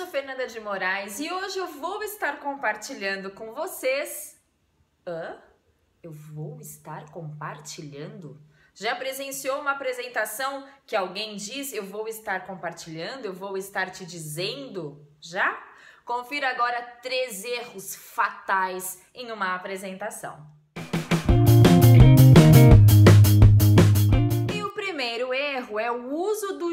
Sou Fernanda de Moraes e hoje eu vou estar compartilhando com vocês. Hã? Eu vou estar compartilhando? Já presenciou uma apresentação que alguém diz eu vou estar compartilhando, eu vou estar te dizendo? Já? Confira agora três erros fatais em uma apresentação.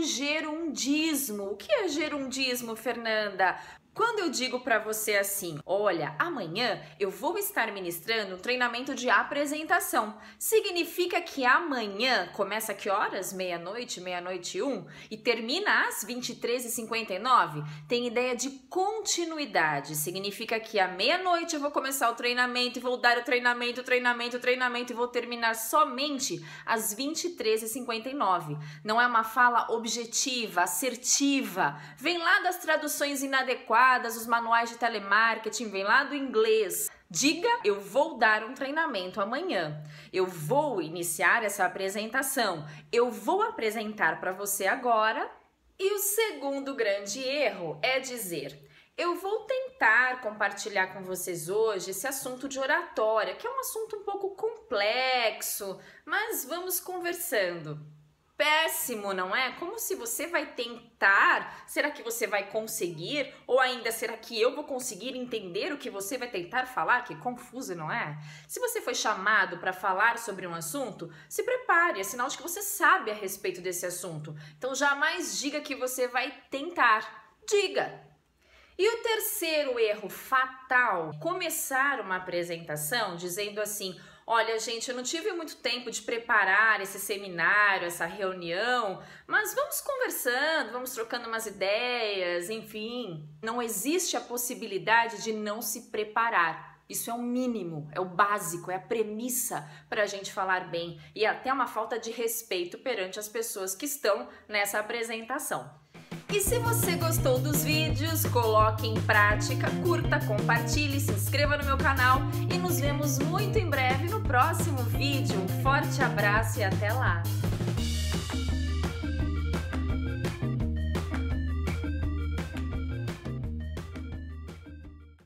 Gerundismo. O que é gerundismo, Fernanda? Quando eu digo para você assim, olha, amanhã eu vou estar ministrando um treinamento de apresentação, significa que amanhã começa que horas? Meia-noite, meia-noite um, e termina às 23h59? Tem ideia de continuidade, significa que à meia-noite eu vou começar o treinamento e vou dar o treinamento, treinamento, treinamento e vou terminar somente às 23h59. Não é uma fala objetiva, assertiva, vem lá das traduções inadequadas os manuais de telemarketing, vem lá do inglês. Diga, eu vou dar um treinamento amanhã. Eu vou iniciar essa apresentação. Eu vou apresentar para você agora. E o segundo grande erro é dizer: eu vou tentar compartilhar com vocês hoje esse assunto de oratória, que é um assunto um pouco complexo, mas vamos conversando péssimo, não é? Como se você vai tentar, será que você vai conseguir? Ou ainda, será que eu vou conseguir entender o que você vai tentar falar? Que confuso, não é? Se você foi chamado para falar sobre um assunto, se prepare, é sinal de que você sabe a respeito desse assunto. Então jamais diga que você vai tentar. Diga, e o terceiro erro fatal, começar uma apresentação dizendo assim: Olha, gente, eu não tive muito tempo de preparar esse seminário, essa reunião, mas vamos conversando, vamos trocando umas ideias, enfim. Não existe a possibilidade de não se preparar. Isso é o mínimo, é o básico, é a premissa para a gente falar bem e até uma falta de respeito perante as pessoas que estão nessa apresentação. E se você gostou dos vídeos, coloque em prática, curta, compartilhe, se inscreva no meu canal e nos vemos muito em breve no próximo vídeo. Um forte abraço e até lá!